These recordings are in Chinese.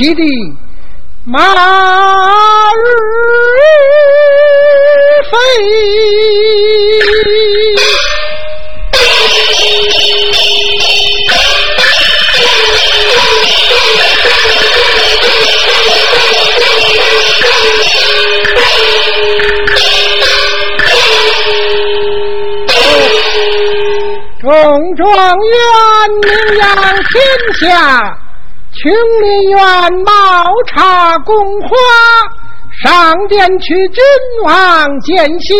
元及第马日中状元名扬天下，琼林园冒茶供花，上殿去君王见喜，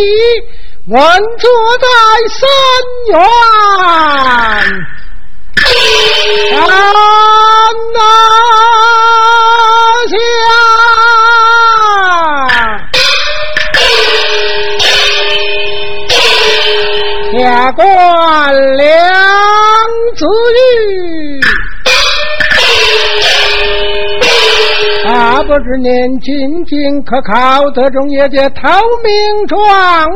稳坐在三院山那下，下。官梁子玉。大伯之年，勤勤可靠，德中业界头名状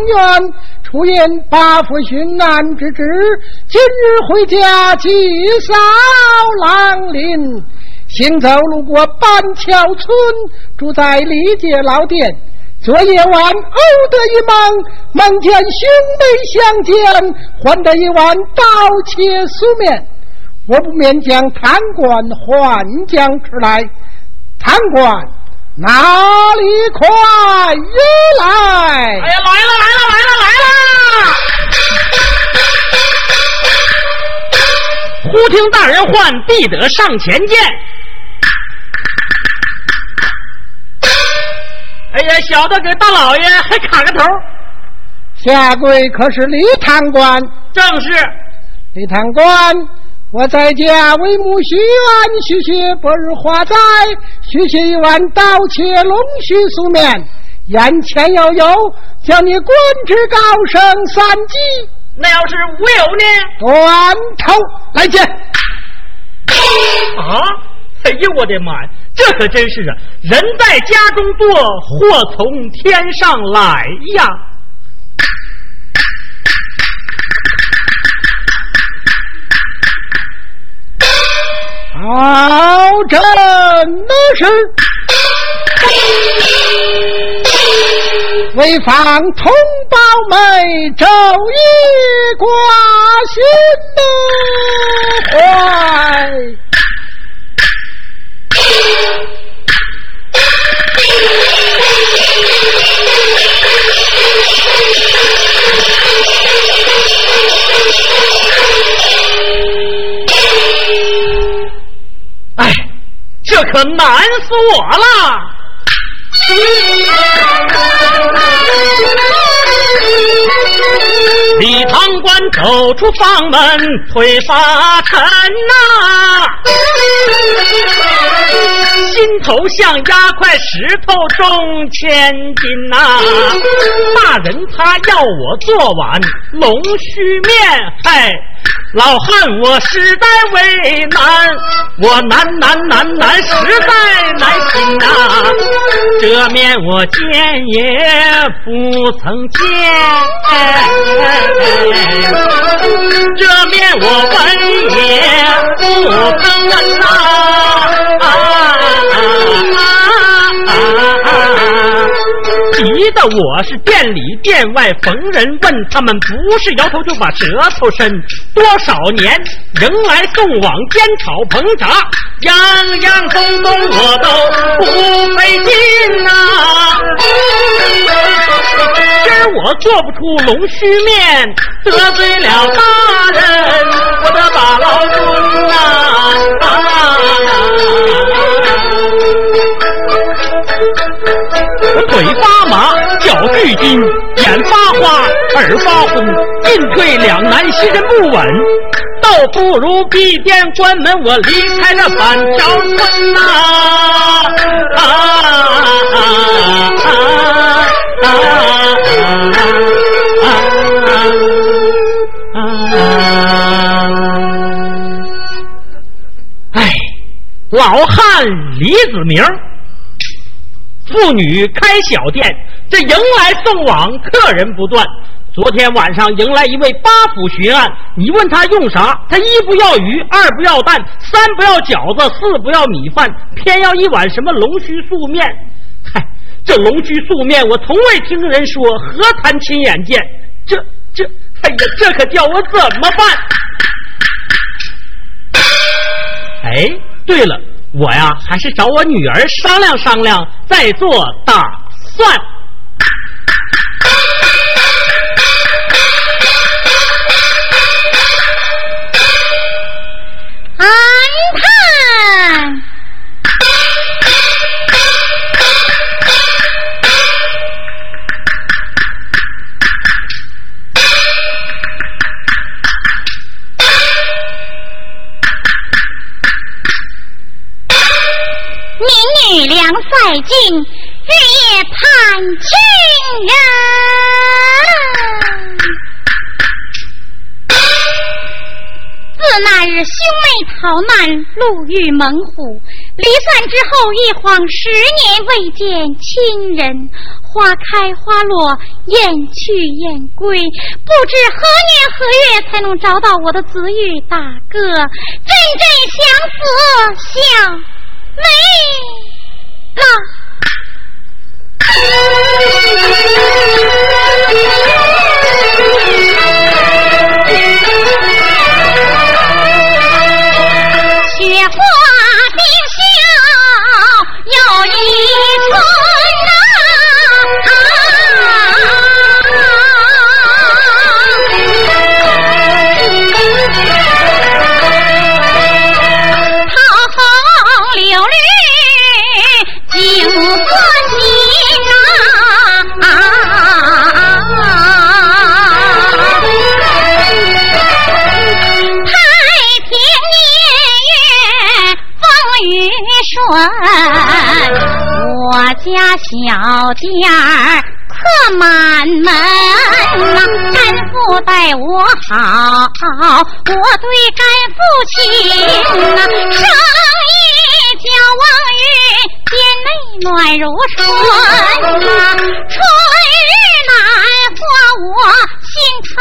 元，出言八府巡南之职。今日回家祭扫郎林，行走路过板桥村，住在历届老店。昨夜晚偶得一梦，梦见兄妹相见，换得一碗刀切素面。我不免将贪官换将出来，贪官哪里快也来！哎呀，来了来了来了来了！忽听大人唤，必得上前见。哎呀，小的给大老爷还砍个头。下跪可是李贪官？正是。李贪官，我在家为母许愿，许写不日花斋，许写一碗刀切龙须素面，眼前要有，叫你官职高升三级。那要是无有呢？断头来见。啊！哎呦，我的妈呀！这可真是啊！人在家中坐，祸从天上来呀！好真的是为防同胞们昼夜挂心的怀。这可难死我了！李堂官走出房门，推发尘呐，心头像压块石头重千斤呐。大人他要我做碗龙须面，嗨，老汉我实在为难，我难难难难，实在难行呐。这面我见也不曾见。这面我闻也不曾闻呐！急的我是店里店外逢人问，他们不是摇头就把舌头伸。多少年迎来送往煎炒烹炸，样样东东我都不费劲呐。今儿我做不出龙须面，得罪了他脚巨筋，眼发花，耳发昏，进退两难，心神不稳，倒不如闭店关门，我离开这板桥村呐！啊啊啊啊啊！哎，老汉李子明。妇女开小店，这迎来送往，客人不断。昨天晚上迎来一位八府巡案，你问他用啥，他一不要鱼，二不要蛋，三不要饺子，四不要米饭，偏要一碗什么龙须素面。嗨，这龙须素面我从未听人说，何谈亲眼见？这这，哎呀，这可叫我怎么办？哎，对了，我呀还是找我女儿商量商量，再做打算。在京日夜盼亲人，自那日兄妹逃难，路遇猛虎，离散之后一晃十年未见亲人。花开花落，雁去雁归，不知何年何月才能找到我的子玉大哥？阵阵相思，小妹。啦。雪花冰消又一我家小店儿客满门呐，干父待我好，我对干父亲呐，生意叫望雨，店内暖如春呐，春日暖花我心巢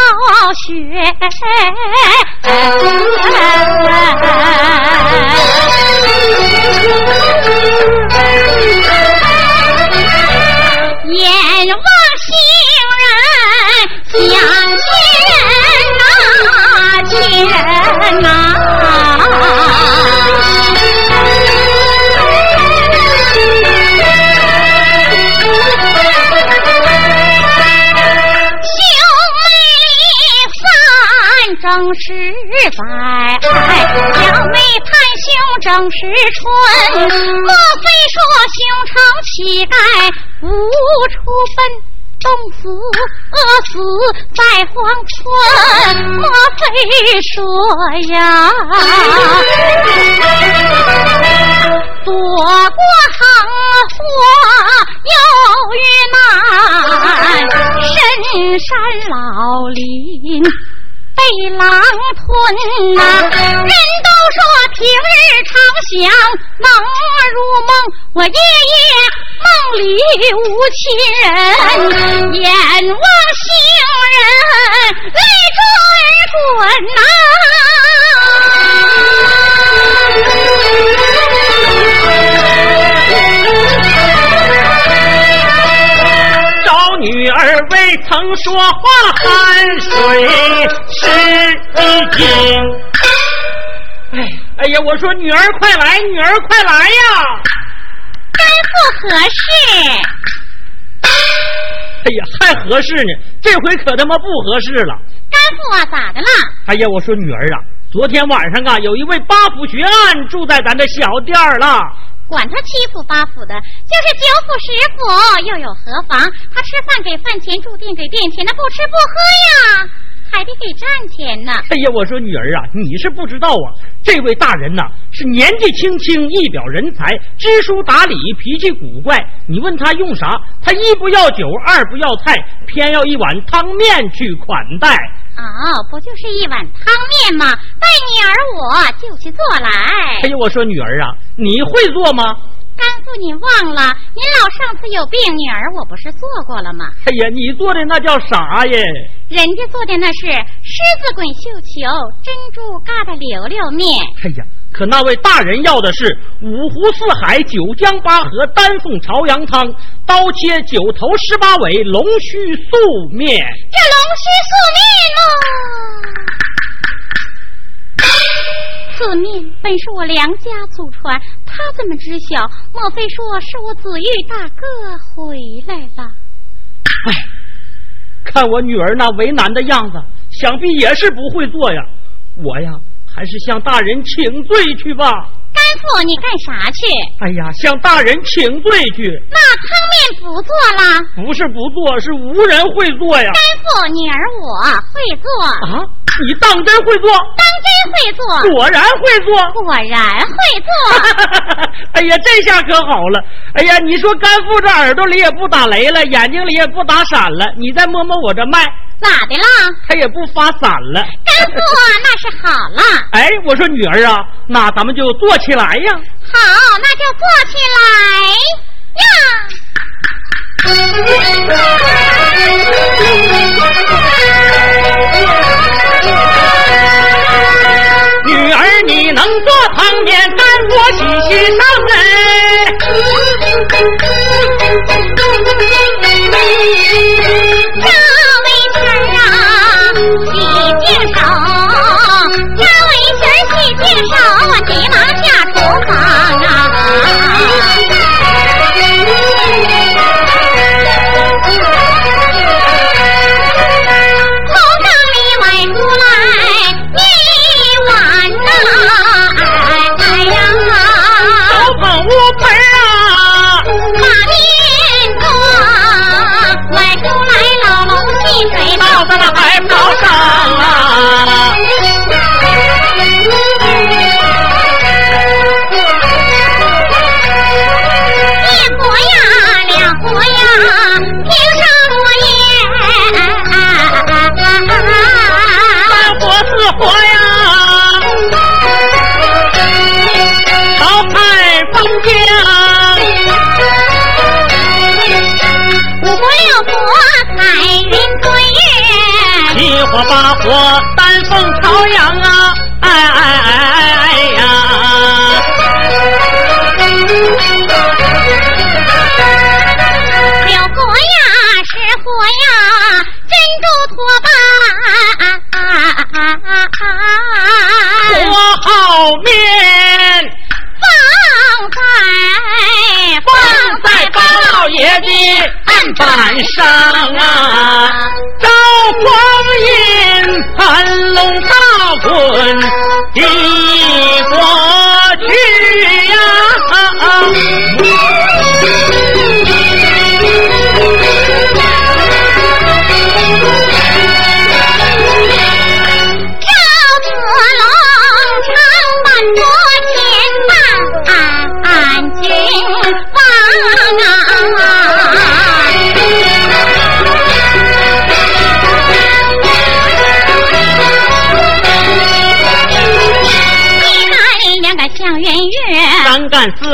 正是春，莫非说兄长乞丐？无处奔，冻死饿死在荒村，莫非说呀？躲过横祸又遇难，深山老林。被狼吞呐！人都说平日常想梦入梦，我夜夜梦里无亲人，眼望行人泪珠儿滚呐儿未曾说话，汗水。湿衣襟。哎哎呀！我说女儿快来，女儿快来呀！干父合适？哎呀，还合适呢！这回可他妈不合适了。干父啊，咋的了？哎呀，我说女儿啊，昨天晚上啊，有一位八府学案住在咱这小店儿了。管他七府八府的，就是九府十府又有何妨？他吃饭给饭钱，住店给店钱，那不吃不喝呀。还得给站钱呢！哎呀，我说女儿啊，你是不知道啊，这位大人呐是年纪轻轻，一表人才，知书达理，脾气古怪。你问他用啥，他一不要酒，二不要菜，偏要一碗汤面去款待。哦，不就是一碗汤面吗？带女儿我就去做来。哎呦，我说女儿啊，你会做吗？干父，你忘了，您老上次有病，女儿我不是做过了吗？哎呀，你做的那叫啥耶？人家做的那是狮子滚绣球、珍珠疙瘩溜溜面。哎呀，可那位大人要的是五湖四海、九江八河、丹凤朝阳汤、刀切九头十八尾、龙须素面。这龙须素面喽。此面本是我梁家祖传，他怎么知晓？莫非说是我子玉大哥回来了？哎，看我女儿那为难的样子，想必也是不会做呀。我呀，还是向大人请罪去吧。干父，你干啥去？哎呀，向大人请罪去。那汤面不做了？不是不做，是无人会做呀。干父，女儿我会做。啊，你当真会做？当真会做。果然会做。果然会做。哎呀，这下可好了。哎呀，你说干父这耳朵里也不打雷了，眼睛里也不打闪了。你再摸摸我这脉。咋的啦？他也不发散了。干父，那是好了。哎，我说女儿啊，那咱们就做起来呀。好，那就做起来呀。女儿，你能做汤面，干我喜喜上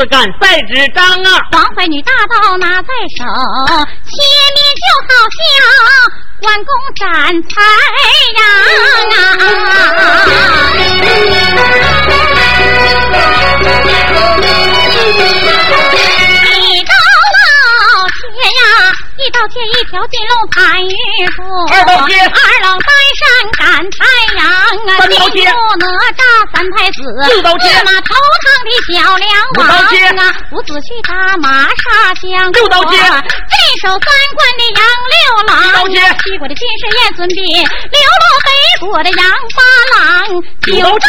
干四干赛纸张啊！黄怀女大刀拿在手，前面就好像关公斩才一条金龙盘玉柱，二刀切二老带山赶太阳啊，三刀切哪吒三太子，四刀切四马头堂的小梁五刀切王啊，五子胥打马杀将，六刀切镇守三关的杨六郎，七刀切西国的军师燕孙膑，流落北国的杨八郎，九刀切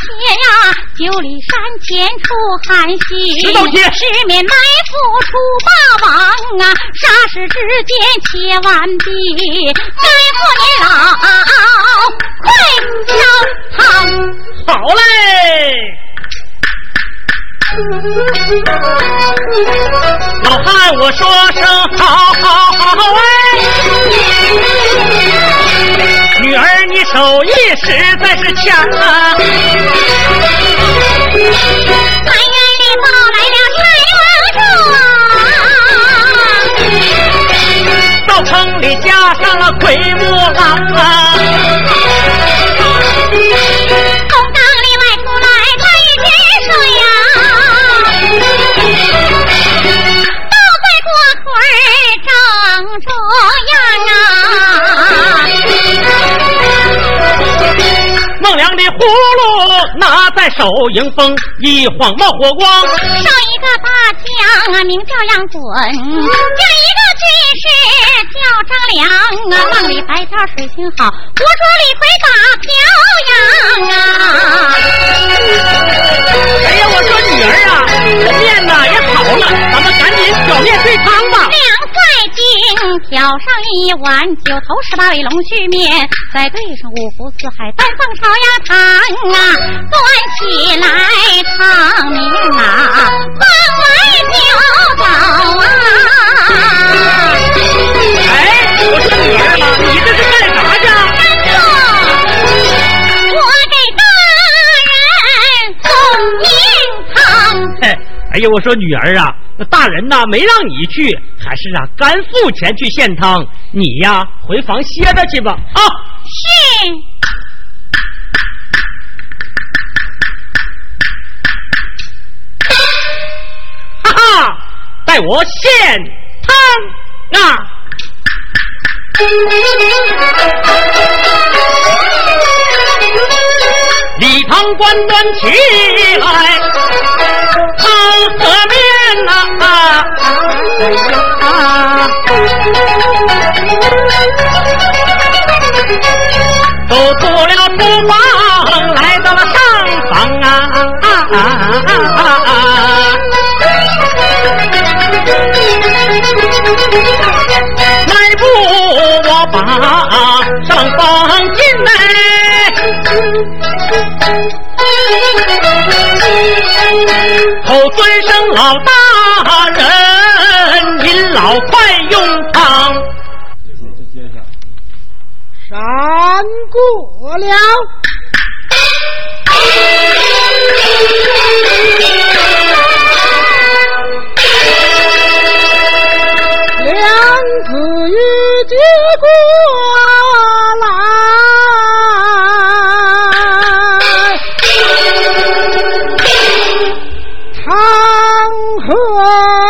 切呀，九里山前出韩信，十刀切十面埋伏出霸王啊，杀时之间切完毕，该过年老快烧汤。好嘞！老汉，我说声好好好哎！女儿，你手艺实在是强啊！三院里加上了鬼木狼啊。从帐里外出来来雨水呀。都怪过春儿正中央孟良的葫芦拿在手迎风，一晃冒火光。上一个大将啊，名叫杨准；下一个军师叫张良啊。梦里白条水性好，我说李逵打飘扬啊。哎呀，我说女儿啊，面呐也好了，咱们赶紧小面对汤吧。舀上一碗九头十八尾龙须面，再对上五湖四海丹凤炒鸭汤啊，端起来汤面啊，饭来就走啊！哎，我说女儿嘛，你这是干啥去？我给大人送面汤。嘿，哎呀，我说女儿啊。大人呐，没让你去，还是让干父前去献汤。你呀，回房歇着去吧。啊，是。哈哈，待我献汤啊！礼堂关端起来，汤和面呐，都出了厨房，来到了上房啊。迈步我把上房进来，口尊声老大人，您老快用汤。闪过了。子玉接过来，河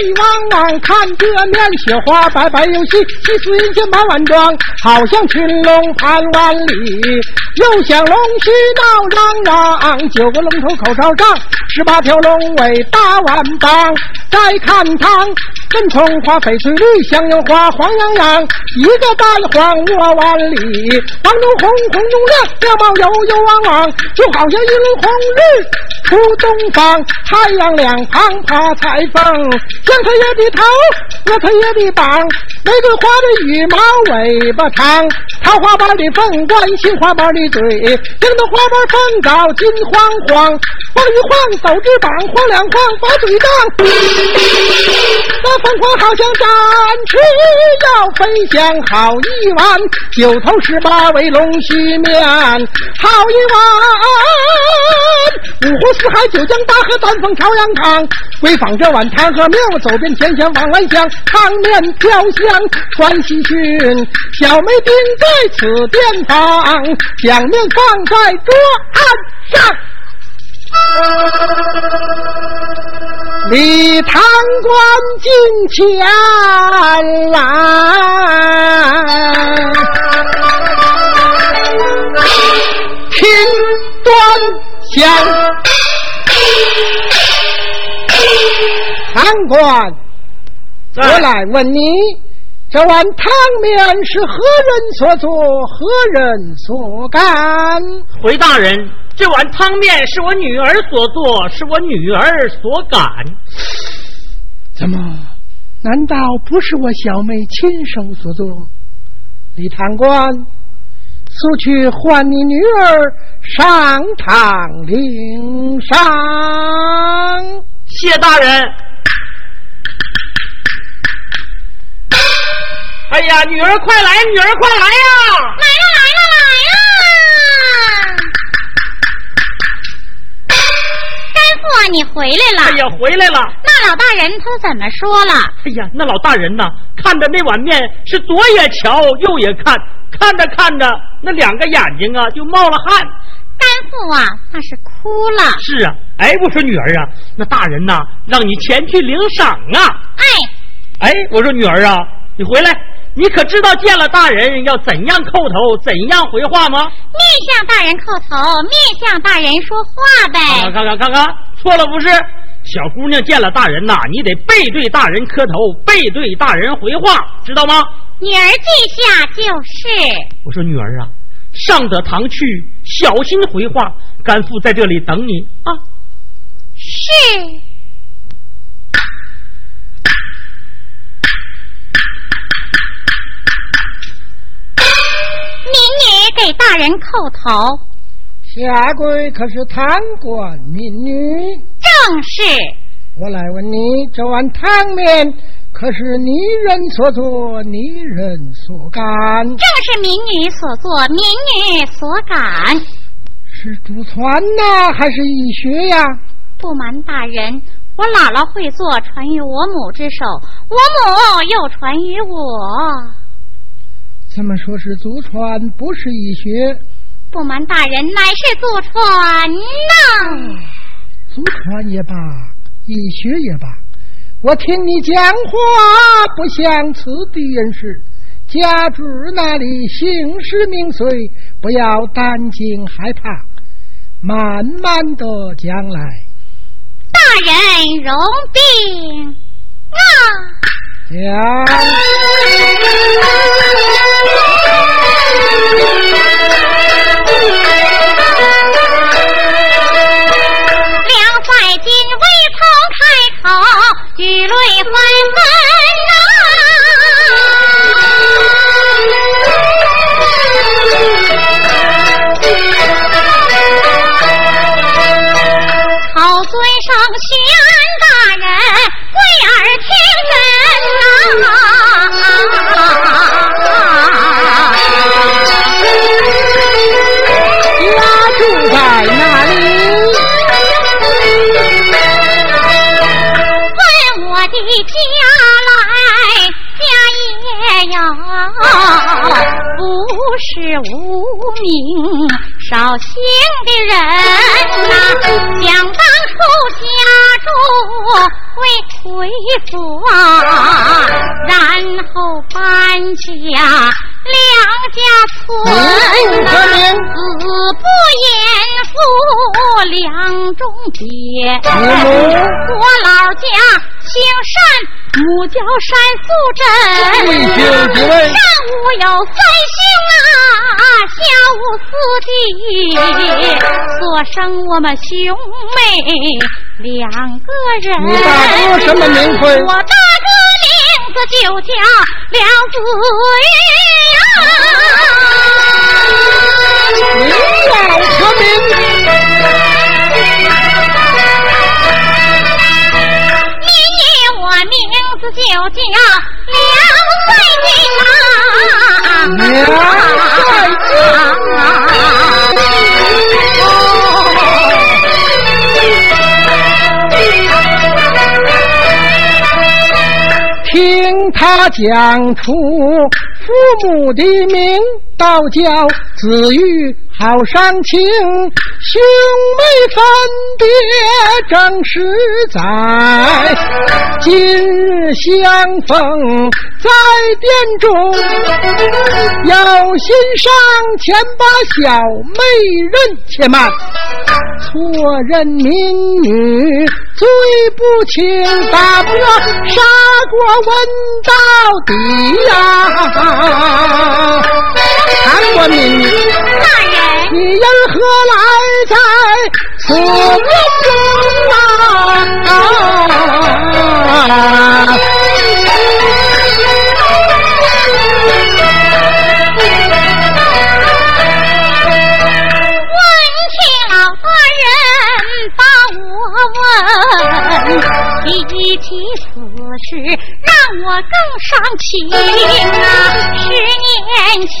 流。看这面雪花白白又细，细似银线满碗装，好像群龙盘万里，又像龙须闹嚷嚷。九个龙头口朝上，十八条龙尾大碗帮。再看汤，跟葱花翡翠绿，香油花黄洋洋，一个蛋黄窝碗里，黄中红，红中亮，亮冒油油汪汪，就好像一轮红日出东方。太阳两旁爬彩凤，像他爷的头，和他爷的膀，玫瑰花的羽毛尾巴长，桃花瓣的凤冠，杏花瓣的嘴，樱桃花瓣凤高金晃晃，晃一晃手指膀，晃两晃把嘴张。凤凰好像展翅要飞翔，好一碗九头十八尾龙须面，好一碗五湖四海九江大河丹凤朝阳汤。为仿这碗汤和面，我走遍天下往外乡，汤面飘香传喜讯。小妹定在此殿堂，将面放在桌案上。李堂官进前来，听端详。堂官，我来问你，这碗汤面是何人所做，何人所干？回大人。这碗汤面是我女儿所做，是我女儿所擀。怎么？难道不是我小妹亲手所做？李堂官，速去唤你女儿上堂领赏。谢大人。哎呀，女儿快来，女儿快来呀！来了，来了，来了！干父啊，你回来了！哎呀，回来了！那老大人他怎么说了？哎呀，那老大人呐，看着那碗面是左也瞧，右也看，看着看着，那两个眼睛啊就冒了汗。干父啊，那是哭了。是啊，哎，我说女儿啊，那大人呐，让你前去领赏啊。哎，哎，我说女儿啊，你回来。你可知道见了大人要怎样叩头，怎样回话吗？面向大人叩头，面向大人说话呗。看看看看，错了不是？小姑娘见了大人呐，你得背对大人磕头，背对大人回话，知道吗？女儿记下就是。我说女儿啊，上得堂去，小心回话。甘父在这里等你啊。是。民女给大人叩头，下跪可是贪官民女？正是。我来问你，这碗汤面可是你人所做，你人所干？正是民女所做，民女所干。是祖传呢，还是医学呀？不瞒大人，我姥姥会做，传于我母之手，我母又传于我。怎么说是祖传，不是医学？不瞒大人，乃是祖传呐。祖传也罢，医学也罢，我听你讲话不像此地人士。家住那里，姓氏名遂，不要担惊害怕，慢慢的讲来。大人容禀啊。两雨泪纷纷是无名少姓的人呐，想当初家住。为回府啊，然后搬家梁家村，子不言父两中别。我老家姓单，母叫单素贞，上午有三兄啊，下午四弟，所生我们兄妹。两个人，你大哥什么名讳？我大哥名字就叫梁子玉就叫梁帅金啊。梁帅金。听他讲出父母的名，道教子玉好伤情，兄妹分别正实在，今日相逢在殿中，有心上前把小妹人且慢，错认民女罪不轻，大哥杀过问到底呀！看过民女。你人何来在此中啊？问起老大人把我问，提起此事让我更伤心啊！十年前。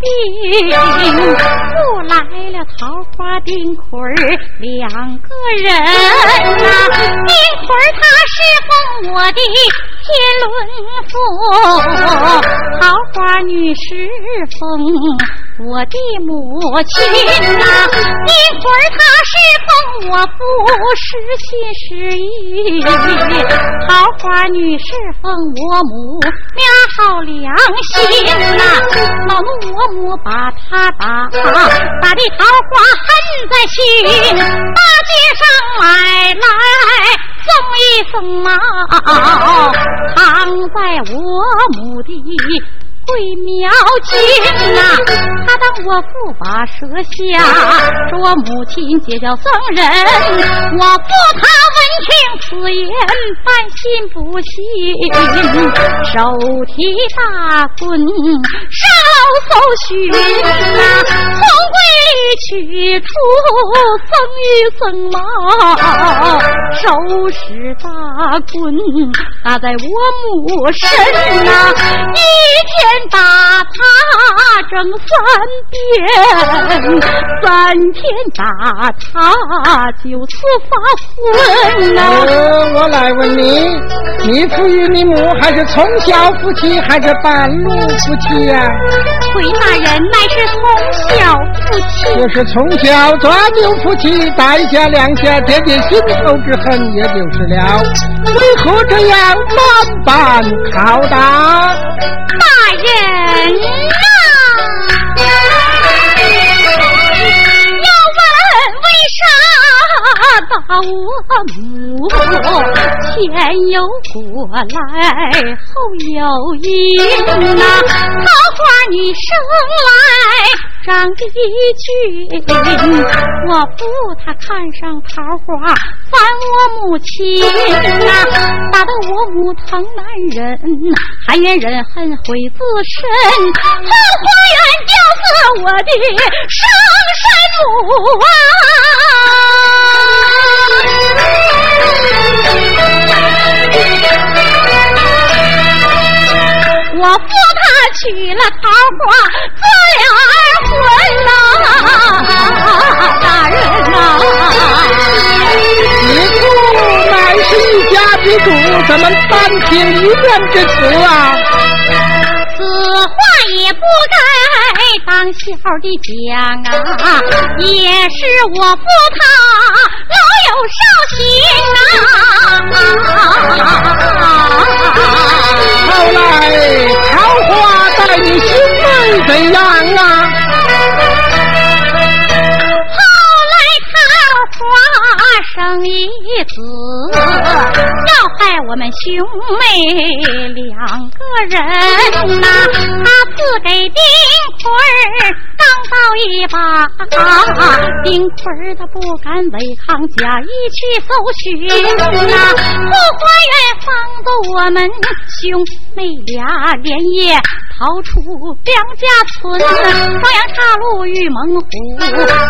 病，不来了桃花丁捆儿两个人呐，丁捆儿他是奉我的天伦父，桃花女是奉。我的母亲呐，一会儿他是奉我父，是心是意，桃花女是奉我母俩好良心呐，恼怒我母把他打，打的桃花恨在心，大街上买来送一送啊，藏在我母的。会苗金呐，他当我父把舌下，说我母亲结交僧人，我父他闻听此言，半信不信，手提大棍上搜寻呐，从柜里取出僧玉僧帽，手使大棍打在我母身呐，一天。打他整三遍，三天打他就此发昏呐。我来问你，你父与你母还是从小夫妻，还是半路夫妻呀？回大人乃是从小夫妻。就是从小抓牛夫妻，打一下两下，点点心头之恨，也就是了。为何这样万般拷打？人呐，要问为啥把我母？前有果来后有因呐，桃花女生来。上一句，我父他看上桃花，烦我母亲呐，打得我母疼难忍，还怨人恨毁自身，后花园吊死我的生身母啊！我扶他娶了桃花，做了。二婚呐，大人呐！你不乃是一家之主，怎么单凭一面之词啊？此话也不该当笑的讲啊，也是我父他老有少心呐。后来桃花待你兄妹怎样啊？兄妹两个人呐！他赐给丁奎儿当刀一把，丁奎儿他不敢违抗，假意去搜寻呐！后花园放过我们兄妹俩连夜。逃出梁家村，朝阳岔路遇猛虎，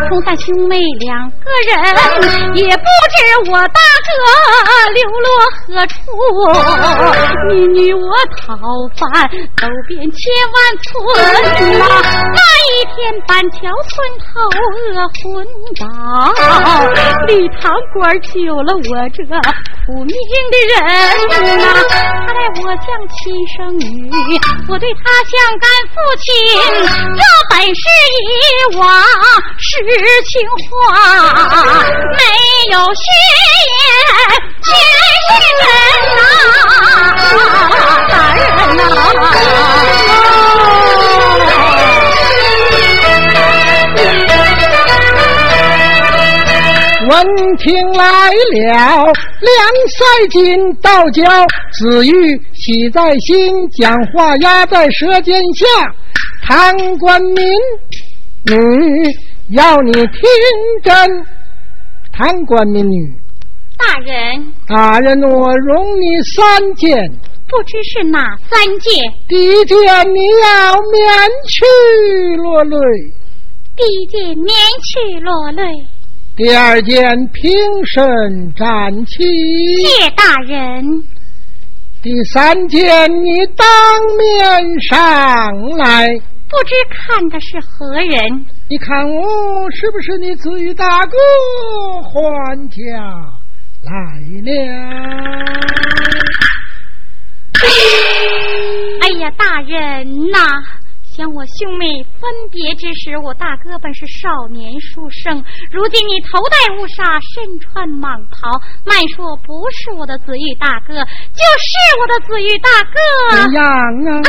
冲散兄妹两个人，也不知我大哥流落何处。你女我讨饭，走遍千万村呐，那一天板桥村头饿昏倒，李堂官救了我这苦命的人呐，他待我像亲生女，我对他。像干父亲，这本是以往实情话，没有虚言，全是真呐，啊大人呐。闻听来了，两赛金道教子玉。喜在心，讲话压在舌尖下。贪官民女要你听真，贪官民女。大人，大人，我容你三件，不知是哪三件？第一件，你要免去落泪。第一件免去落泪。第二件平身站起。谢大人。第三件你当面上来。不知看的是何人？你看我是不是你子玉大哥还家来了？哎呀，大人呐！想我兄妹分别之时，我大哥本是少年书生，如今你头戴乌纱，身穿蟒袍，慢说不是我的子玉大哥，就是我的子玉大哥。怎样啊？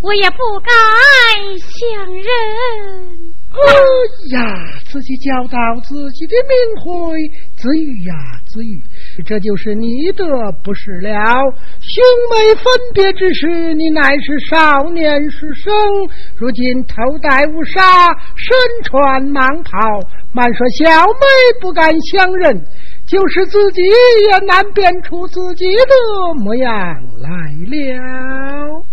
我也不敢相认。哎呀，自己交到自己的名讳，子玉呀，子玉。这就是你的不是了，兄妹分别之时，你乃是少年书生，如今头戴乌纱，身穿蟒袍，慢说小妹不敢相认，就是自己也难辨出自己的模样来了。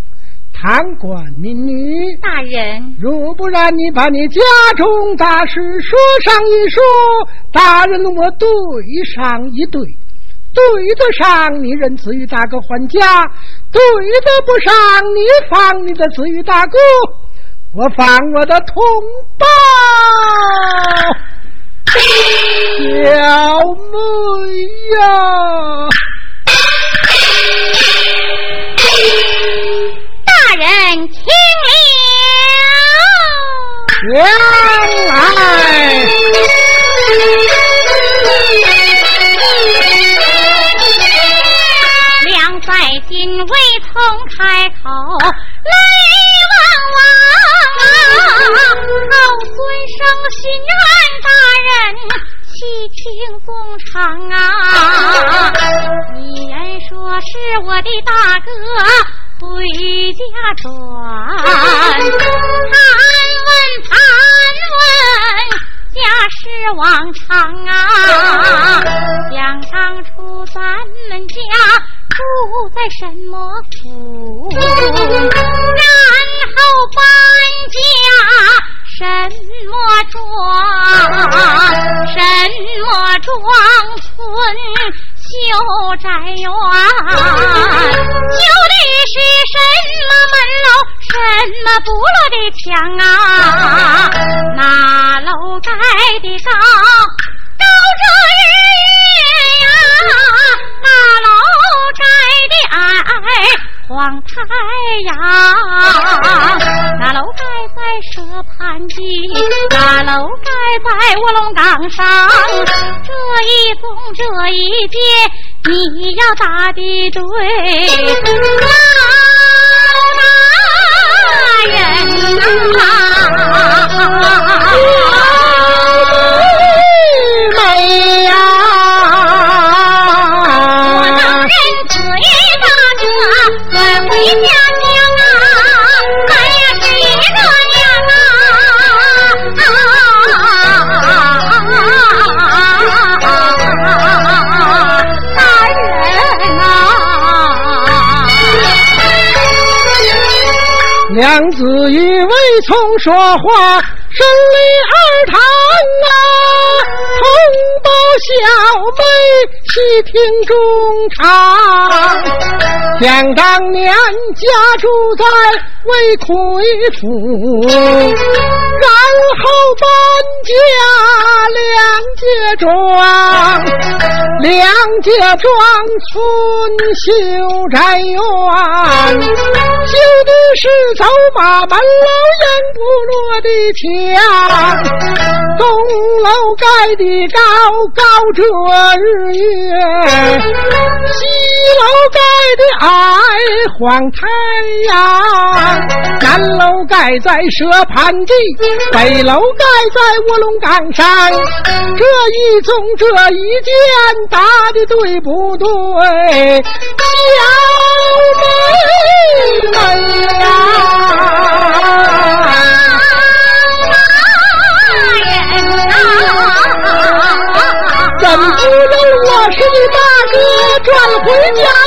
贪官民女，大人，若不然，你把你家中大事说上一说，大人我对上一对。对得上，你认子玉大哥还家；对得不上，你放你的子玉大哥，我放我的同胞小妹呀！开口，泪汪汪啊！老孙生心愿，大人细听衷肠啊！你言说是我的大哥回家转，盘问盘问。家是往常啊，想当初咱们家住在什么府，然后搬家什么庄，什么庄村。修宅院，修的是什么门楼，什么不落的墙啊？那楼盖的高，高着日月呀；那楼盖的矮。黄太阳，那楼盖在蛇盘底，那楼盖在卧龙岗上。这一宗这一节，你要打的对，从说话，生里儿堂，小妹细听衷肠。想当年家住在魏奎府，然后搬家两街庄，两街庄村修宅院，修的是走马门楼烟不落的墙，东楼盖的高高遮日月，西楼盖的矮黄太阳，南楼盖在蛇盘地，北楼盖在卧龙岗上，这一宗这一件答的对不对？小妹妹呀！回家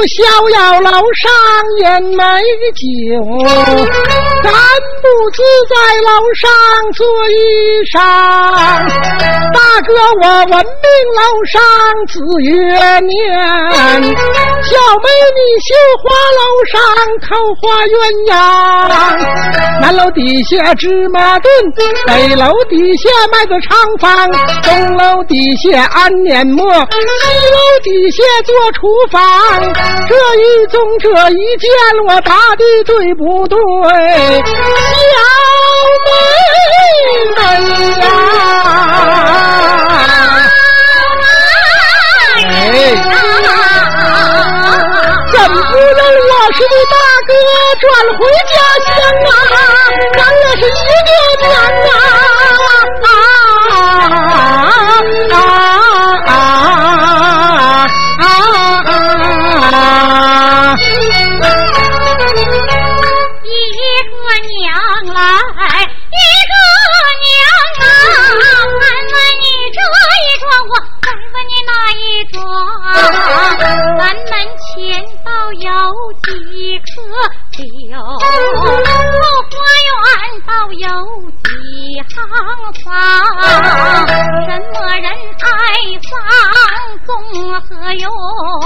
我逍遥了。上饮美酒，咱不知在楼上做衣裳。大哥，我闻名楼上子月年，小妹你绣花楼上扣花鸳鸯。南楼底下芝麻墩，北楼底下麦子厂房，东楼底下安碾磨，西楼底下做厨房。这一宗这一剑，我答的对不对？小妹妹呀，哎，怎不让我是你大哥转回家乡啊？咱俩是一个娘啊！那一桩。咱门前道有几棵柳，后花园道有几行房。什么人爱房综合用？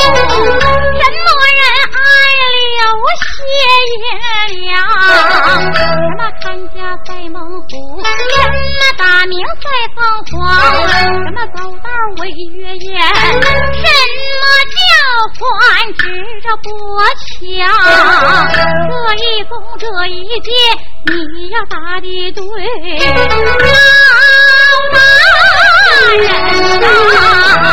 什么人爱留些银两？什么看家在猛虎？什么大名在凤凰？什么走为月宴？什么叫唤执着不强？这一宗这一件，你要答的对，老大人啊！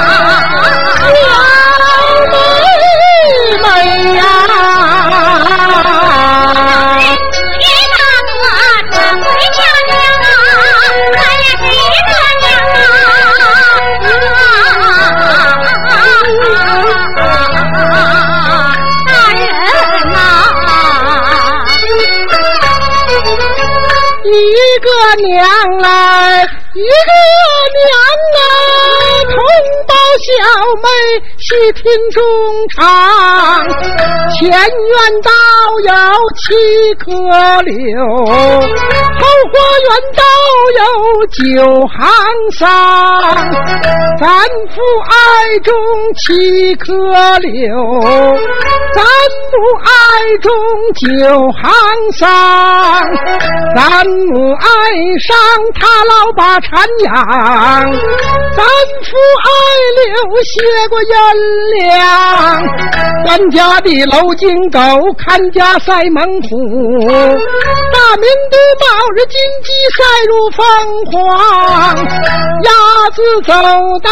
娘来，一个娘啊，小妹细听衷肠。前院道有七棵柳，后花园道有九行桑。咱父爱种七棵柳，咱母爱种九行桑。咱母爱上他老把产养，咱父爱留些个银两。咱家的楼金狗看家赛猛虎，大明的卯日金鸡赛入凤凰，鸭子走到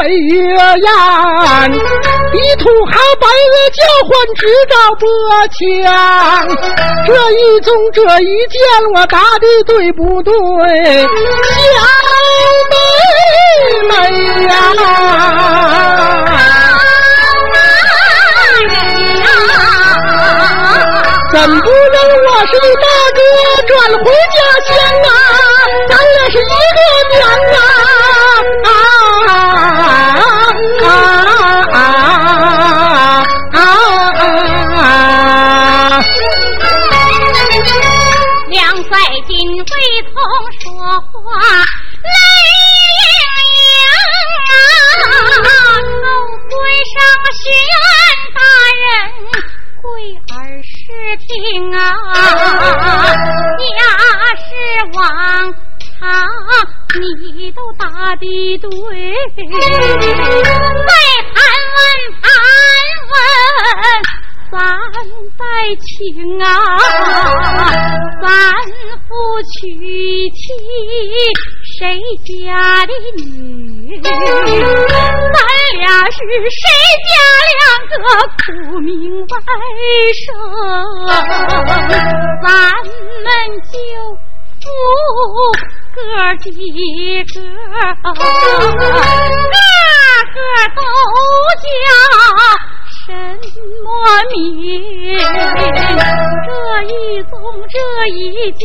尾月宴，一土豪白鹅叫唤直着波腔。这一宗这一件，我答的对不对？小妹妹呀！怎不能我是你大哥转回家乡啊？咱俩是一个娘啊！啊啊啊啊啊啊！两帅金未曾说话。听啊，家事王，你都答得对。再盘问盘问，咱再请啊，咱夫娶妻。谁家的女？咱俩是谁家两个苦命外甥？咱们就夫。个几个，个个都叫什么名？这一宗这一件，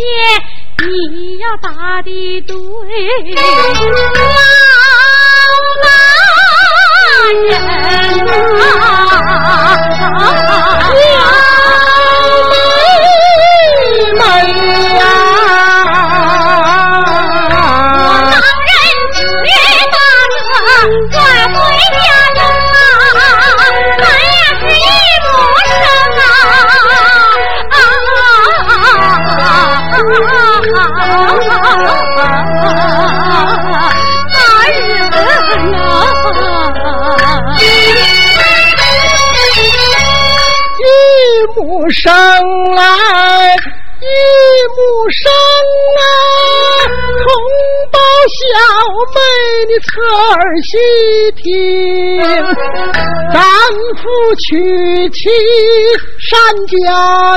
你要打的对，老男人啊。生来一目生，小妹你侧耳细听，咱夫娶妻单家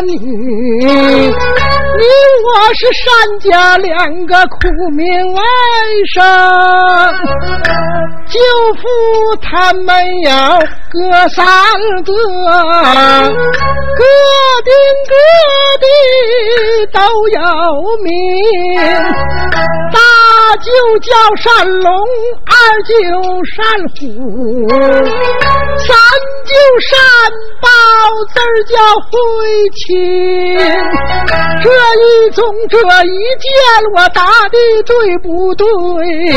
女，你我是单家两个苦命外甥，舅父他们要哥三个，各顶各的都有名，舅叫山龙，二舅山虎，三舅山宝，字叫。灰青，这一宗这一件，我答的对不对？小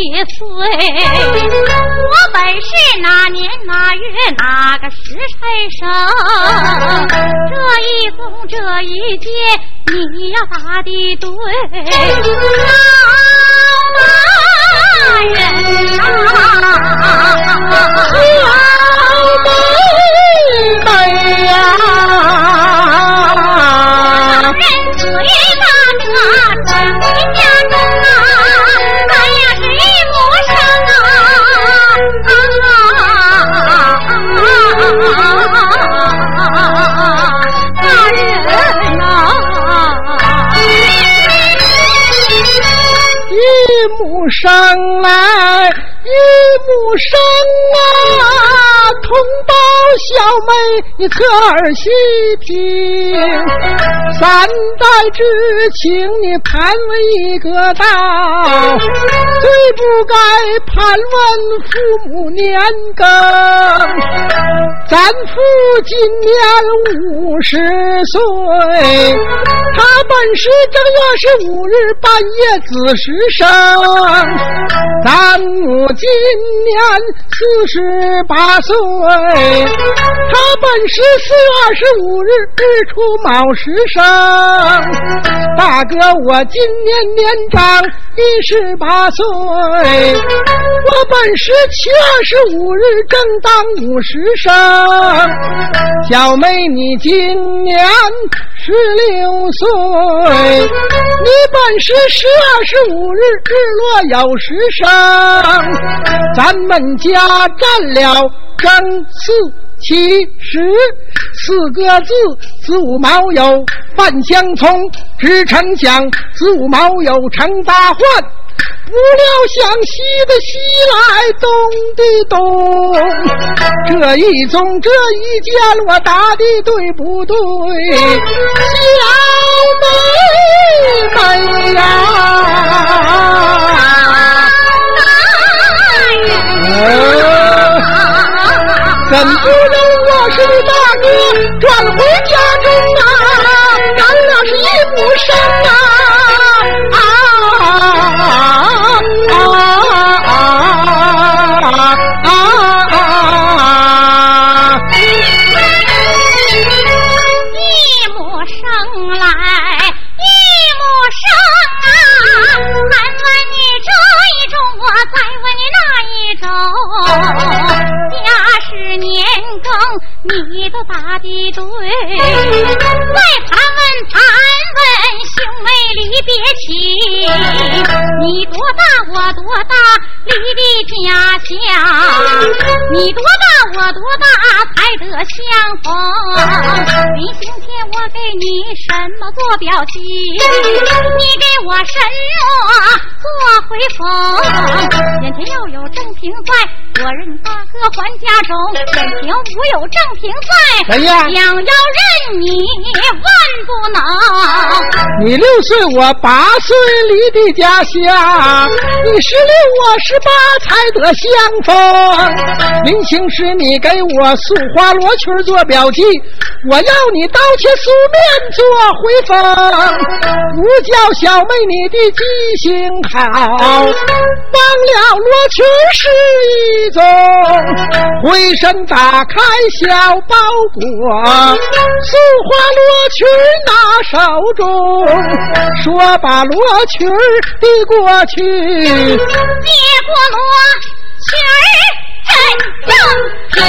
你侧耳细听，三代之情你盘问一个道，最不该盘问父母年庚。咱父今年五十岁，他本是正月十五日半夜子时生，咱母今年四十八岁。他本本是四月二十五日日出卯时生，大哥我今年年长一十八岁。我本是七月二十五日正当五十生，小妹你今年。十六岁，你本是十二十五日日落有时生，咱们家占了正四其实四个字，子午卯酉犯相冲，只成想子午卯酉成大患。不料想西的西来，东的东，这一宗这一件，我答的对不对？小妹妹呀，怎不能我是你大哥转回家你都答的对，再盘问盘问兄妹别情，你多大我多大离的家乡，你多大我多大才得相逢。临行前我给你什么做表情？你给我什么做回封？眼前要有正平在，我认大哥还家中；眼前无有正。平在，想要认你万不能。你六岁，我我八岁，离的家乡；你十六，我十八，才得相逢。临行时，你给我素花罗裙做表记，我要你刀切素面做回风。不叫小妹你的记性好，忘了罗裙是一种，回身打开小。包裹，素花罗裙拿手中，我把罗裙儿递过去，接过罗裙真正平，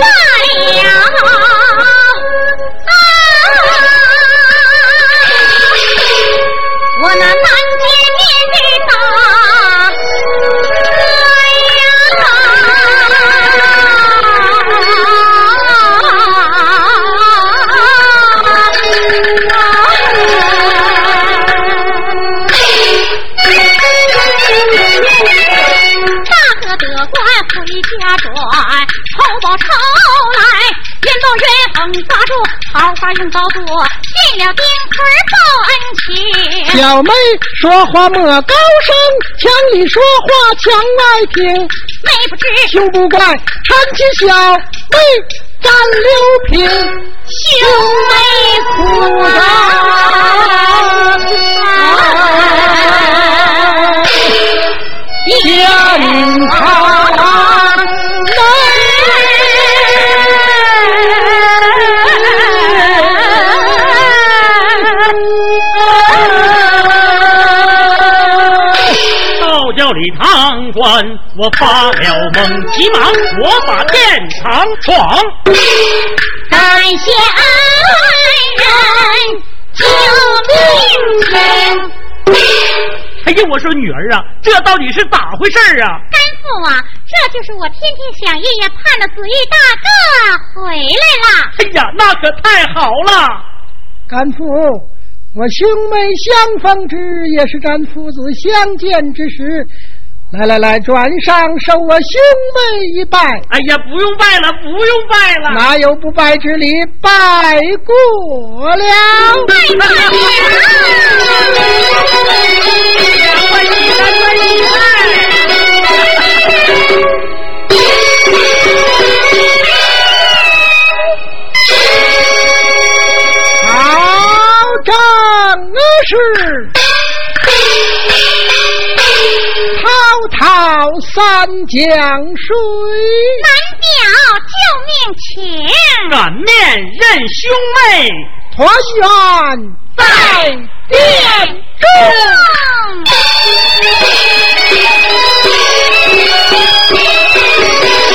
罢了。好法用刀剁，进了丁村报恩情。小妹说话莫高声，墙里说话墙外听。妹不知兄不该搀起小妹战六平，兄妹苦啊，天堂。堂官，我发了梦，急忙我把殿堂闯。感谢恩人救命恩。哎呀，我说女儿啊，这到底是咋回事啊？干父啊，这就是我天天想夜夜盼的子玉大哥回来了。哎呀，那可太好了！干父，我兄妹相逢之日，也是咱父子相见之时。来来来，转上受我兄妹一拜。哎呀，不用拜了，不用拜了。哪有不拜之礼？拜过了。拜拜啊！是滔滔三江水，难表救命情，软面认兄妹，团圆在殿中。